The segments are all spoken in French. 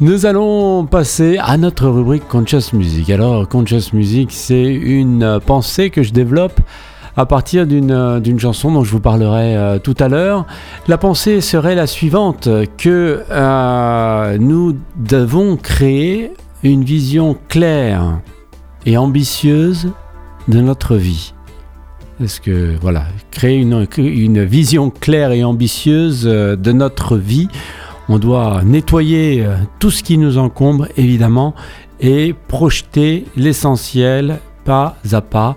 Nous allons passer à notre rubrique Conscious Music. Alors, Conscious Music, c'est une pensée que je développe à partir d'une chanson dont je vous parlerai euh, tout à l'heure. La pensée serait la suivante, que euh, nous devons créer une vision claire et ambitieuse de notre vie. Est-ce que, voilà, créer une, une vision claire et ambitieuse euh, de notre vie on doit nettoyer euh, tout ce qui nous encombre, évidemment, et projeter l'essentiel pas à pas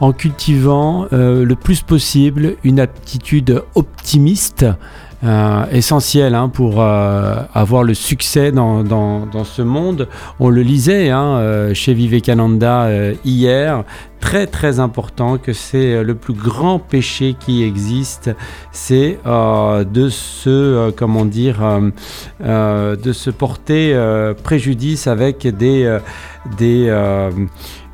en cultivant euh, le plus possible une aptitude optimiste euh, essentiel hein, pour euh, avoir le succès dans, dans, ce monde. On le lisait hein, euh, chez Vivekananda hier, très très important que c'est le plus grand péché qui existe, c'est de se comment dire de se porter préjudice avec des des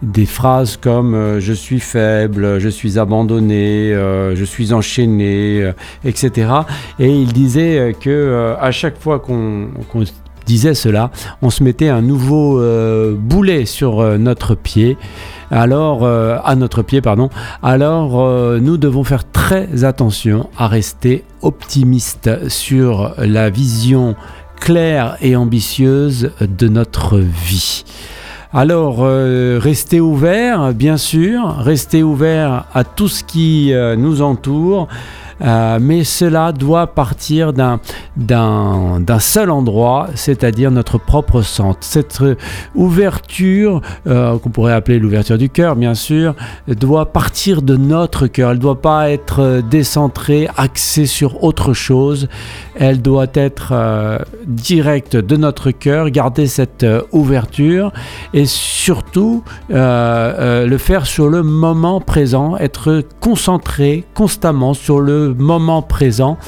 des phrases comme euh, je suis faible, je suis abandonné, euh, je suis enchaîné, euh, etc. Et il disait que à chaque fois qu'on disait cela, on se mettait un nouveau boulet sur notre pied. Alors, à notre pied, pardon. Alors, nous devons faire très attention à rester optimiste sur la vision claire et ambitieuse de notre vie. Alors, euh, restez ouverts, bien sûr, restez ouverts à tout ce qui euh, nous entoure. Euh, mais cela doit partir d'un seul endroit, c'est-à-dire notre propre centre. Cette ouverture, euh, qu'on pourrait appeler l'ouverture du cœur, bien sûr, doit partir de notre cœur. Elle ne doit pas être décentrée, axée sur autre chose. Elle doit être euh, directe de notre cœur, garder cette ouverture et surtout le faire sur le moment présent, être concentré constamment sur le moment présent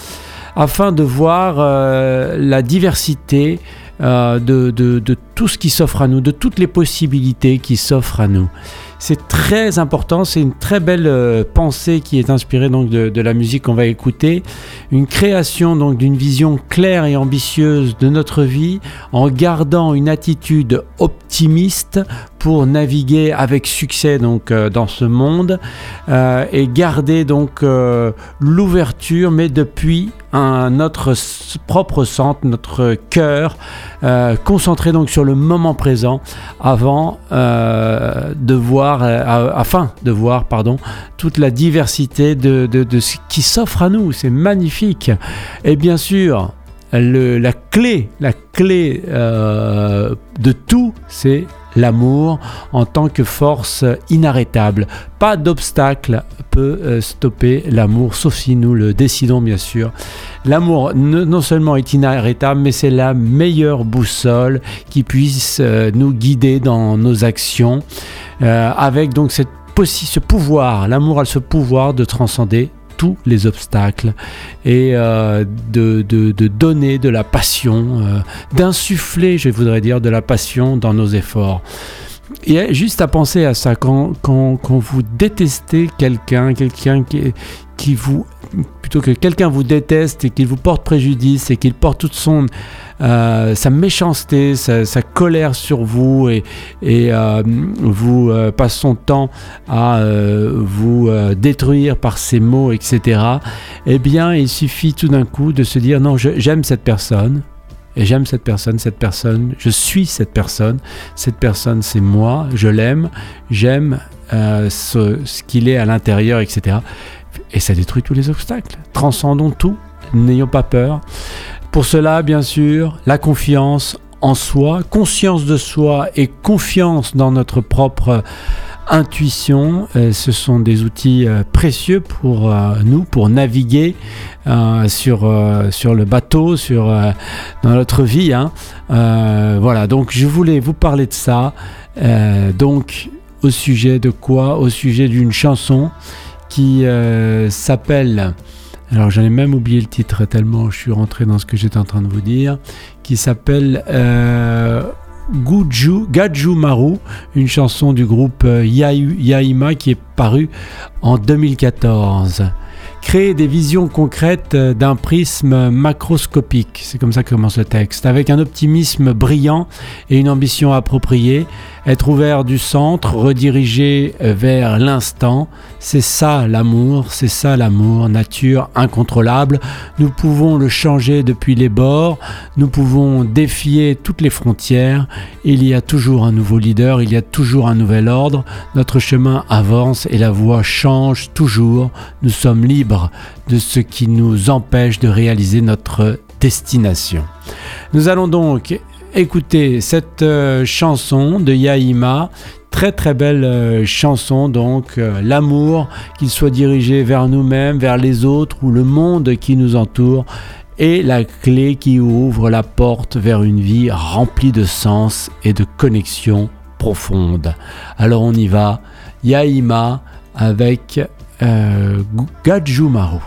afin de voir euh, la diversité euh, de, de, tout ce qui s'offre à nous, de toutes les possibilités qui s'offrent à nous. C'est très important, c'est une très belle euh, pensée qui est inspirée donc de, la musique qu'on va écouter, une création donc d'une vision claire et ambitieuse de notre vie en gardant une attitude optimiste pour naviguer avec succès donc euh, dans ce monde euh, et garder donc l'ouverture mais depuis un, notre propre centre, notre cœur, concentré donc sur le moment présent avant de voir euh, afin de voir pardon, toute la diversité de, ce qui s'offre à nous. C'est magnifique. Et bien sûr, la clé, la clé euh, de tout, c'est l'amour en tant que force inarrêtable. Pas d'obstacle peut euh, stopper l'amour, sauf si nous le décidons bien sûr. L'amour non seulement est inarrêtable, mais c'est la meilleure boussole qui puisse euh, nous guider dans nos actions, euh, avec donc ce pouvoir, l'amour a ce pouvoir de transcender tous les obstacles et de, de, donner de la passion, d'insuffler, je voudrais dire, de la passion dans nos efforts. Et juste à penser à ça, quand, quand, quand vous détestez quelqu'un, quelqu'un qui, qui vous, plutôt que quelqu'un vous déteste et qu'il vous porte préjudice et qu'il porte toute son, euh, sa méchanceté, sa, colère sur vous et, et euh, vous euh, passe son temps à vous détruire par ses mots, etc. Eh bien, il suffit tout d'un coup de se dire non, j'aime cette personne et j'aime cette personne, cette personne, je suis cette personne, cette personne c'est moi, je l'aime, j'aime euh, ce, qu'il est à l'intérieur, etc. Et ça détruit tous les obstacles. Transcendons tout, n'ayons pas peur. Pour cela, bien sûr, la confiance en soi, conscience de soi et confiance dans notre propre intuition. Euh, ce sont des outils euh, précieux pour euh, nous, pour naviguer sur, sur le bateau, sur, dans notre vie. Hein. voilà, donc je voulais vous parler de ça. donc, au sujet de quoi? Au sujet d'une chanson qui s'appelle... Alors j'en ai même oublié le titre tellement je suis rentré dans ce que j'étais en train de vous dire, qui s'appelle Guju, Gaju Maru, une chanson du groupe euh, Yaima qui est parue en 2014. Créer des visions concrètes d'un prisme macroscopique. C'est comme ça que commence le texte. Avec un optimisme brillant et une ambition appropriée, être ouvert du centre, redirigé vers l'instant, c'est ça l'amour, c'est ça l'amour, nature incontrôlable. Nous pouvons le changer depuis les bords, nous pouvons défier toutes les frontières. Il y a toujours un nouveau leader, il y a toujours un nouvel ordre. Notre chemin avance et la voie change toujours. Nous sommes libres de ce qui nous empêche de réaliser notre destination. Nous allons donc écouter cette euh, chanson de Yaïma. Très très belle euh, chanson, donc euh, l'amour, qu'il soit dirigé vers nous-mêmes, vers les autres ou le monde qui nous entoure, est la clé qui ouvre la porte vers une vie remplie de sens et de connexion profonde. Alors on y va, Yaïma avec Gajumaru.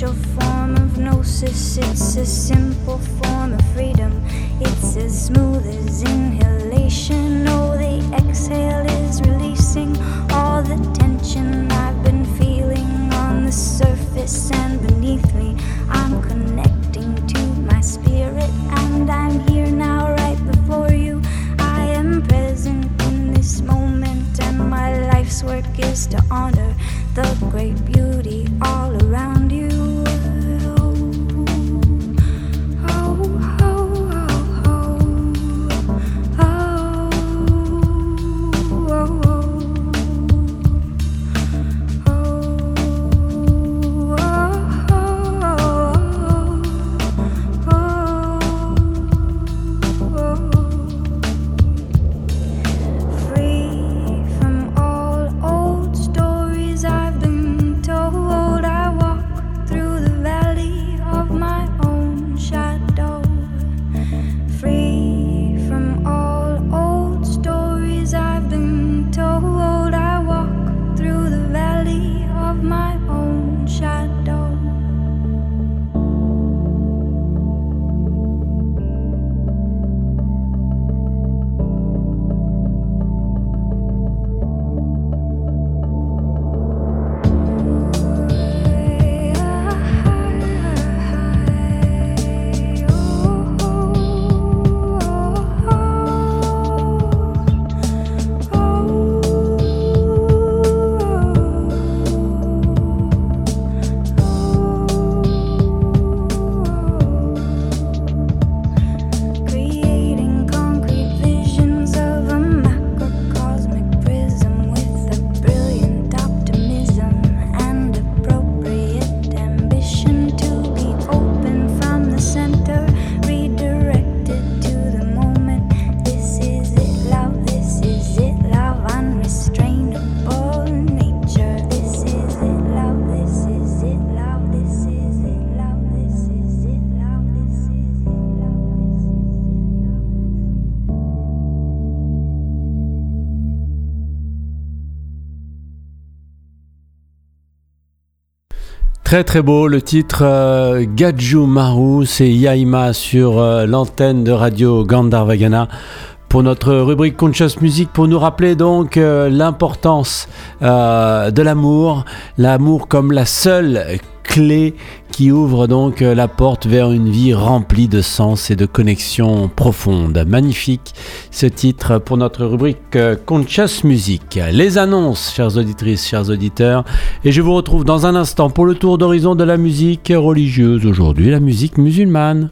your form of gnosis. It's a simple form of freedom. It's as smooth as inhalation. Oh, the exhale is releasing all the tension I've been feeling on the surface and beneath me. I'm connecting to my spirit, and I'm here now, right before you. I am present in this moment, and my life's work is to honor the great beauty all around you. Très très beau. Le titre euh, Maru, c'est Yaima sur euh, l'antenne de radio Gandharvagana pour notre rubrique Conscious Music pour nous rappeler donc euh, l'importance de l'amour, l'amour comme la seule clé qui ouvre donc euh, la porte vers une vie remplie de sens et de connexions profondes. Magnifique ce titre pour notre rubrique euh, Conscious Music. Les annonces, chères auditrices, chers auditeurs, et je vous retrouve dans un instant pour le tour d'horizon de la musique religieuse aujourd'hui, la musique musulmane.